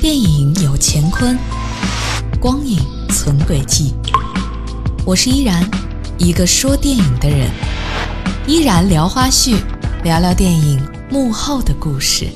电影有乾坤，光影存轨迹。我是依然，一个说电影的人。依然聊花絮，聊聊电影幕后的故事。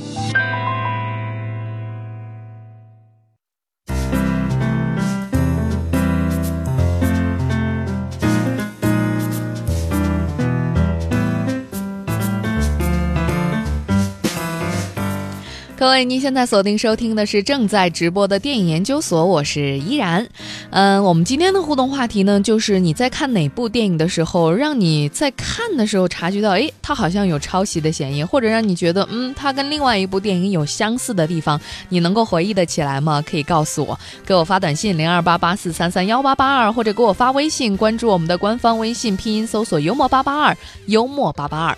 各位，您现在锁定收听的是正在直播的电影研究所，我是依然。嗯，我们今天的互动话题呢，就是你在看哪部电影的时候，让你在看的时候察觉到，诶，它好像有抄袭的嫌疑，或者让你觉得，嗯，它跟另外一部电影有相似的地方，你能够回忆得起来吗？可以告诉我，给我发短信零二八八四三三幺八八二，或者给我发微信，关注我们的官方微信，拼音搜索幽默八八二，幽默八八二。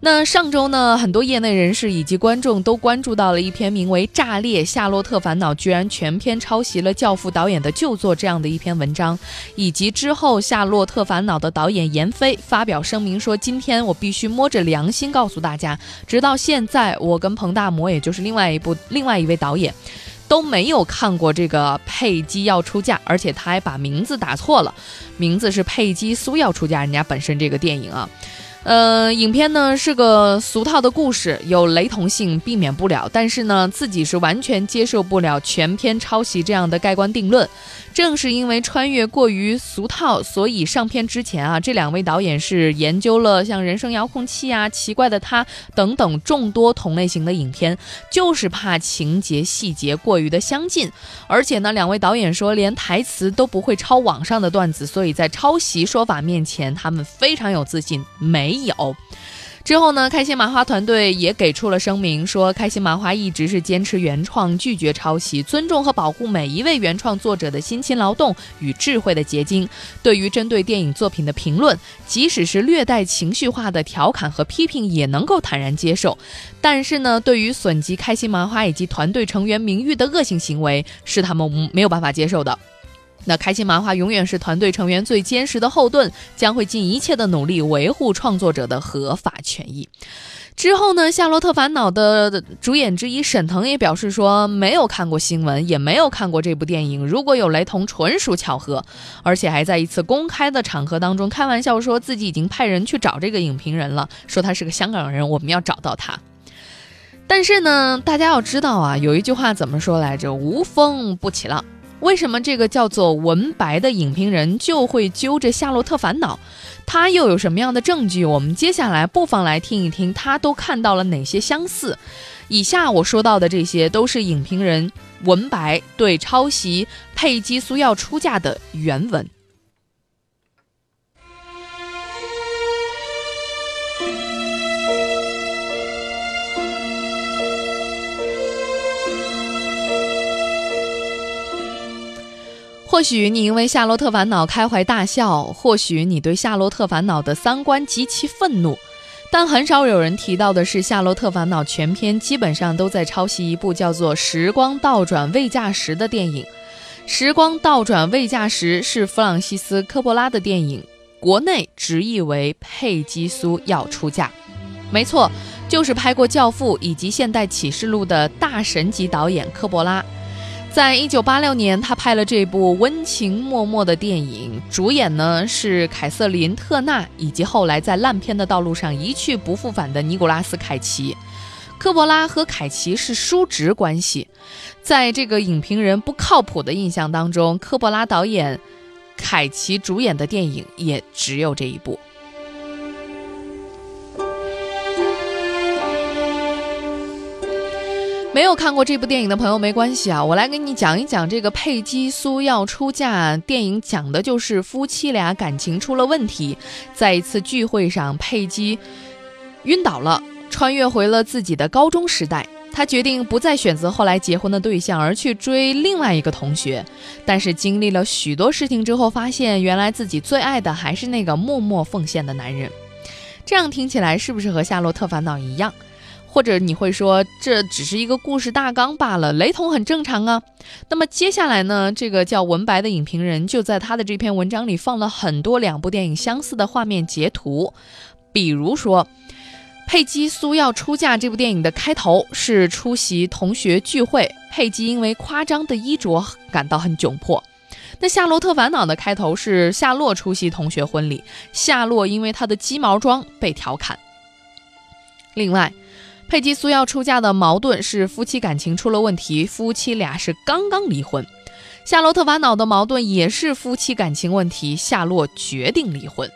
那上周呢，很多业内人士以及观众都关注到了一篇名为《炸裂夏洛特烦恼》居然全篇抄袭了《教父》导演的旧作这样的一篇文章，以及之后《夏洛特烦恼》的导演闫飞发表声明说：“今天我必须摸着良心告诉大家，直到现在，我跟彭大魔，也就是另外一部另外一位导演，都没有看过这个佩姬要出嫁，而且他还把名字打错了，名字是佩姬苏要出嫁，人家本身这个电影啊。”呃，影片呢是个俗套的故事，有雷同性避免不了，但是呢，自己是完全接受不了全片抄袭这样的盖棺定论。正是因为穿越过于俗套，所以上片之前啊，这两位导演是研究了像《人生遥控器》啊、《奇怪的他》等等众多同类型的影片，就是怕情节细节过于的相近。而且呢，两位导演说连台词都不会抄网上的段子，所以在抄袭说法面前，他们非常有自信。没没有。之后呢，开心麻花团队也给出了声明，说开心麻花一直是坚持原创，拒绝抄袭，尊重和保护每一位原创作者的辛勤劳动与智慧的结晶。对于针对电影作品的评论，即使是略带情绪化的调侃和批评，也能够坦然接受。但是呢，对于损及开心麻花以及团队成员名誉的恶性行为，是他们没有办法接受的。那开心麻花永远是团队成员最坚实的后盾，将会尽一切的努力维护创作者的合法权益。之后呢，《夏洛特烦恼》的主演之一沈腾也表示说，没有看过新闻，也没有看过这部电影，如果有雷同，纯属巧合。而且还在一次公开的场合当中开玩笑说自己已经派人去找这个影评人了，说他是个香港人，我们要找到他。但是呢，大家要知道啊，有一句话怎么说来着？无风不起浪。为什么这个叫做文白的影评人就会揪着《夏洛特烦恼》？他又有什么样的证据？我们接下来不妨来听一听，他都看到了哪些相似。以下我说到的这些，都是影评人文白对抄袭佩姬苏要出嫁的原文。或许你因为《夏洛特烦恼》开怀大笑，或许你对《夏洛特烦恼》的三观极其愤怒，但很少有人提到的是，《夏洛特烦恼》全篇基本上都在抄袭一部叫做《时光倒转未嫁时》的电影。《时光倒转未嫁时》是弗朗西斯科波拉的电影，国内直译为《佩姬苏要出嫁》。没错，就是拍过《教父》以及《现代启示录》的大神级导演科波拉。在一九八六年，他拍了这部温情脉脉的电影，主演呢是凯瑟琳·特纳，以及后来在烂片的道路上一去不复返的尼古拉斯·凯奇。科波拉和凯奇是叔侄关系，在这个影评人不靠谱的印象当中，科波拉导演、凯奇主演的电影也只有这一部。没有看过这部电影的朋友没关系啊，我来给你讲一讲这个佩姬苏要出嫁。电影讲的就是夫妻俩感情出了问题，在一次聚会上，佩姬晕倒了，穿越回了自己的高中时代。她决定不再选择后来结婚的对象，而去追另外一个同学。但是经历了许多事情之后，发现原来自己最爱的还是那个默默奉献的男人。这样听起来是不是和《夏洛特烦恼》一样？或者你会说这只是一个故事大纲罢了，雷同很正常啊。那么接下来呢，这个叫文白的影评人就在他的这篇文章里放了很多两部电影相似的画面截图，比如说佩姬苏要出嫁这部电影的开头是出席同学聚会，佩姬因为夸张的衣着感到很窘迫。那《夏洛特烦恼》的开头是夏洛出席同学婚礼，夏洛因为他的鸡毛装被调侃。另外，佩姬苏要出嫁的矛盾是夫妻感情出了问题，夫妻俩是刚刚离婚。《夏洛特烦恼》的矛盾也是夫妻感情问题，夏洛决定离婚。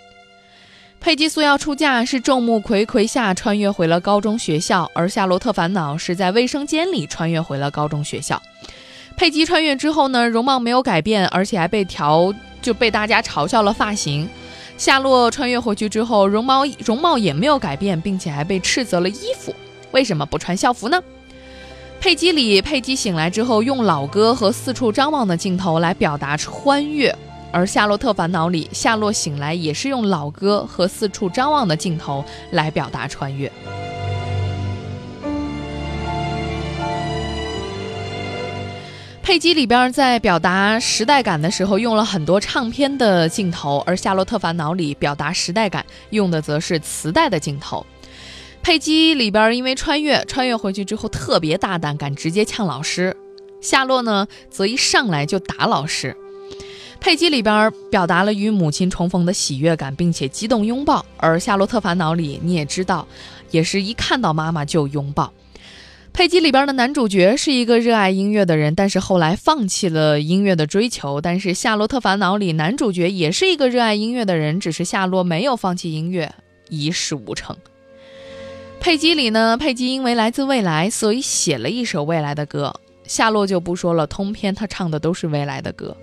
佩姬苏要出嫁是众目睽睽下穿越回了高中学校，而《夏洛特烦恼》是在卫生间里穿越回了高中学校。佩姬穿越之后呢，容貌没有改变，而且还被调就被大家嘲笑了发型。夏洛穿越回去之后，容貌容貌也没有改变，并且还被斥责了衣服，为什么不穿校服呢？佩姬里，佩姬醒来之后用老歌和四处张望的镜头来表达穿越。而《夏洛特烦恼》里，夏洛醒来也是用老歌和四处张望的镜头来表达穿越。佩姬里边在表达时代感的时候用了很多唱片的镜头，而《夏洛特烦恼》里表达时代感用的则是磁带的镜头。佩姬里边因为穿越，穿越回去之后特别大胆，敢直接呛老师；夏洛呢，则一上来就打老师。佩姬里边表达了与母亲重逢的喜悦感，并且激动拥抱；而《夏洛特烦恼》里，你也知道，也是一看到妈妈就拥抱。佩姬里边的男主角是一个热爱音乐的人，但是后来放弃了音乐的追求；但是《夏洛特烦恼》里男主角也是一个热爱音乐的人，只是夏洛没有放弃音乐，一事无成。佩姬里呢，佩姬因为来自未来，所以写了一首未来的歌。夏洛就不说了，通篇他唱的都是未来的歌。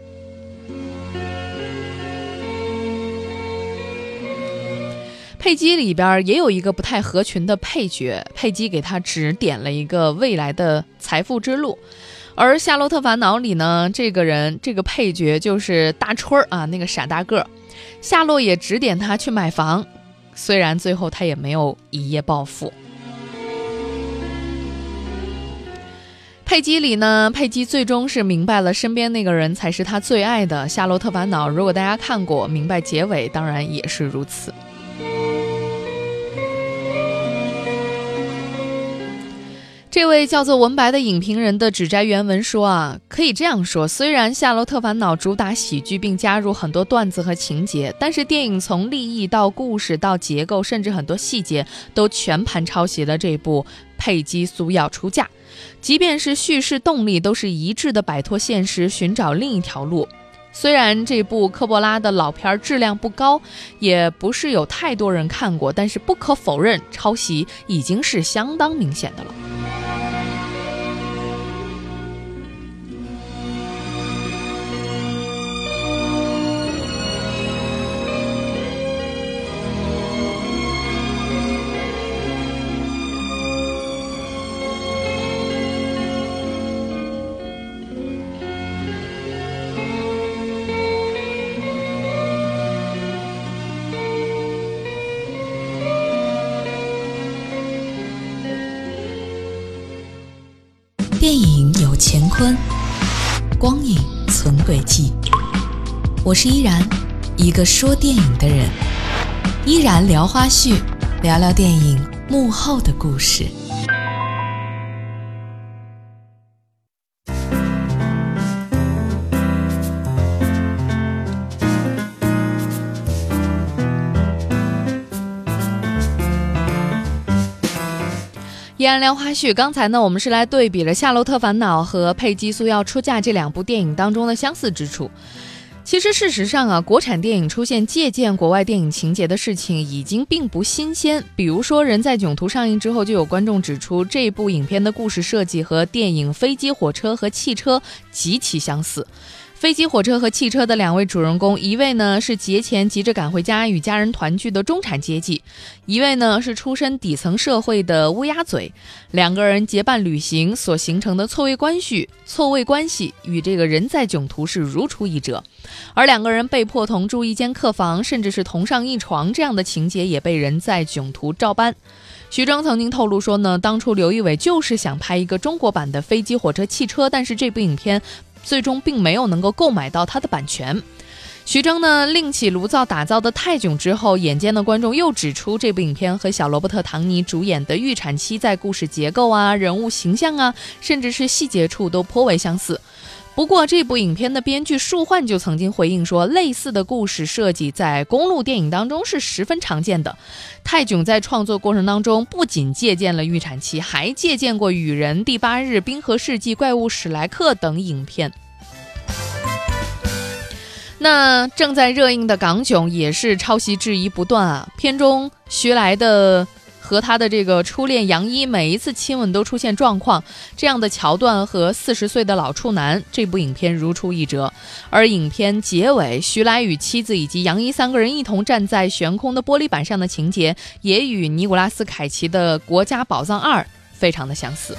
佩姬里边也有一个不太合群的配角，佩姬给他指点了一个未来的财富之路。而《夏洛特烦恼》里呢，这个人这个配角就是大春儿啊，那个傻大个儿。夏洛也指点他去买房，虽然最后他也没有一夜暴富。佩姬里呢，佩姬最终是明白了身边那个人才是她最爱的。《夏洛特烦恼》如果大家看过，明白结尾当然也是如此。这位叫做文白的影评人的指摘原文说啊，可以这样说：虽然《夏洛特烦恼》主打喜剧，并加入很多段子和情节，但是电影从立意到故事到结构，甚至很多细节都全盘抄袭了这部《佩姬苏要出嫁》。即便是叙事动力，都是一致的，摆脱现实，寻找另一条路。虽然这部科波拉的老片质量不高，也不是有太多人看过，但是不可否认，抄袭已经是相当明显的了。电影有乾坤，光影存轨迹。我是依然，一个说电影的人。依然聊花絮，聊聊电影幕后的故事。依然聊花絮，刚才呢，我们是来对比了《夏洛特烦恼》和《佩姬苏要出嫁》这两部电影当中的相似之处。其实，事实上啊，国产电影出现借鉴国外电影情节的事情已经并不新鲜。比如说，《人在囧途》上映之后，就有观众指出，这部影片的故事设计和电影《飞机、火车和汽车》极其相似。飞机、火车和汽车的两位主人公，一位呢是节前急着赶回家与家人团聚的中产阶级，一位呢是出身底层社会的乌鸦嘴。两个人结伴旅行所形成的错位关系，错位关系与这个人在囧途是如出一辙。而两个人被迫同住一间客房，甚至是同上一床这样的情节，也被人在囧途照搬。徐峥曾经透露说呢，当初刘仪伟就是想拍一个中国版的飞机、火车、汽车，但是这部影片。最终并没有能够购买到它的版权。徐峥呢另起炉灶打造的《泰囧》之后，眼尖的观众又指出，这部影片和小罗伯特·唐尼主演的《预产期》在故事结构啊、人物形象啊，甚至是细节处都颇为相似。不过，这部影片的编剧树焕就曾经回应说，类似的故事设计在公路电影当中是十分常见的。泰囧在创作过程当中，不仅借鉴了《预产期》，还借鉴过《雨人》《第八日》《冰河世纪》《怪物史莱克》等影片。那正在热映的《港囧》也是抄袭质疑不断啊，片中徐来的。和他的这个初恋杨一每一次亲吻都出现状况，这样的桥段和四十岁的老处男这部影片如出一辙。而影片结尾，徐来与妻子以及杨一三个人一同站在悬空的玻璃板上的情节，也与尼古拉斯凯奇的《国家宝藏二》非常的相似。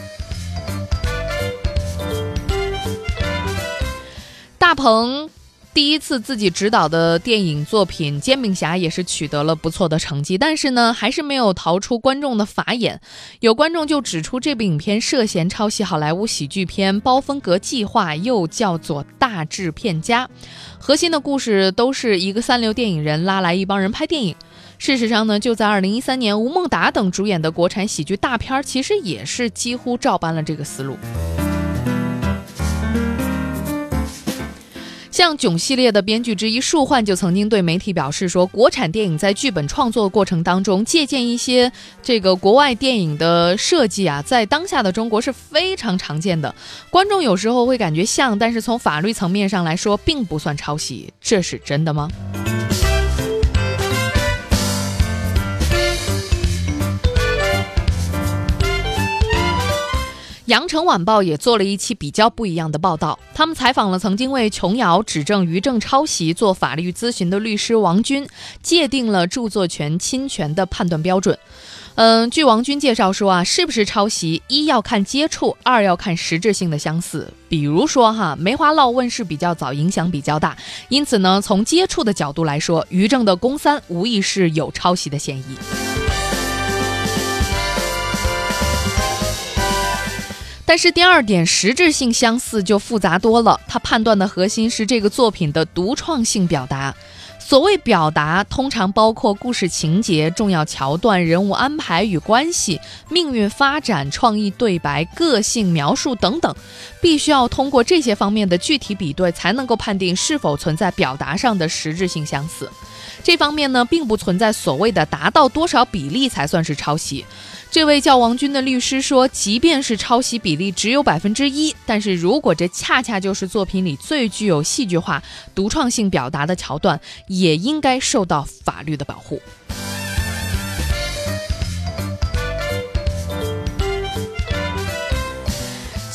大鹏。第一次自己执导的电影作品《煎饼侠》也是取得了不错的成绩，但是呢，还是没有逃出观众的法眼。有观众就指出，这部影片涉嫌抄袭好莱坞喜剧片《包风格计划》，又叫做《大制片家》。核心的故事都是一个三流电影人拉来一帮人拍电影。事实上呢，就在二零一三年，吴孟达等主演的国产喜剧大片，其实也是几乎照搬了这个思路。像囧系列的编剧之一树焕就曾经对媒体表示说，国产电影在剧本创作过程当中借鉴一些这个国外电影的设计啊，在当下的中国是非常常见的。观众有时候会感觉像，但是从法律层面上来说，并不算抄袭，这是真的吗？羊城晚报也做了一期比较不一样的报道，他们采访了曾经为琼瑶指证于正抄袭做法律咨询的律师王军，界定了著作权侵权的判断标准。嗯，据王军介绍说啊，是不是抄袭，一要看接触，二要看实质性的相似。比如说哈，梅花烙问世比较早，影响比较大，因此呢，从接触的角度来说，于正的宫三无疑是有抄袭的嫌疑。但是第二点，实质性相似就复杂多了。他判断的核心是这个作品的独创性表达。所谓表达，通常包括故事情节、重要桥段、人物安排与关系、命运发展、创意对白、个性描述等等，必须要通过这些方面的具体比对，才能够判定是否存在表达上的实质性相似。这方面呢，并不存在所谓的达到多少比例才算是抄袭。这位叫王军的律师说，即便是抄袭比例只有百分之一，但是如果这恰恰就是作品里最具有戏剧化、独创性表达的桥段，也应该受到法律的保护。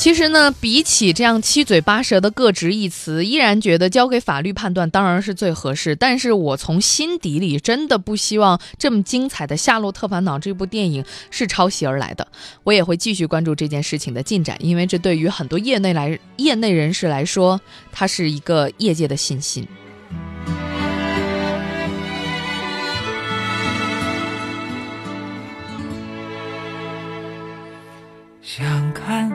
其实呢，比起这样七嘴八舌的各执一词，依然觉得交给法律判断当然是最合适。但是我从心底里真的不希望这么精彩的《夏洛特烦恼》这部电影是抄袭而来的。我也会继续关注这件事情的进展，因为这对于很多业内来业内人士来说，它是一个业界的信心。想看。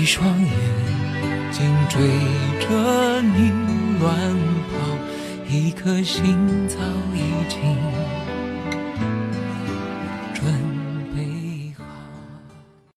一双眼睛追着你乱跑，一颗心早已经。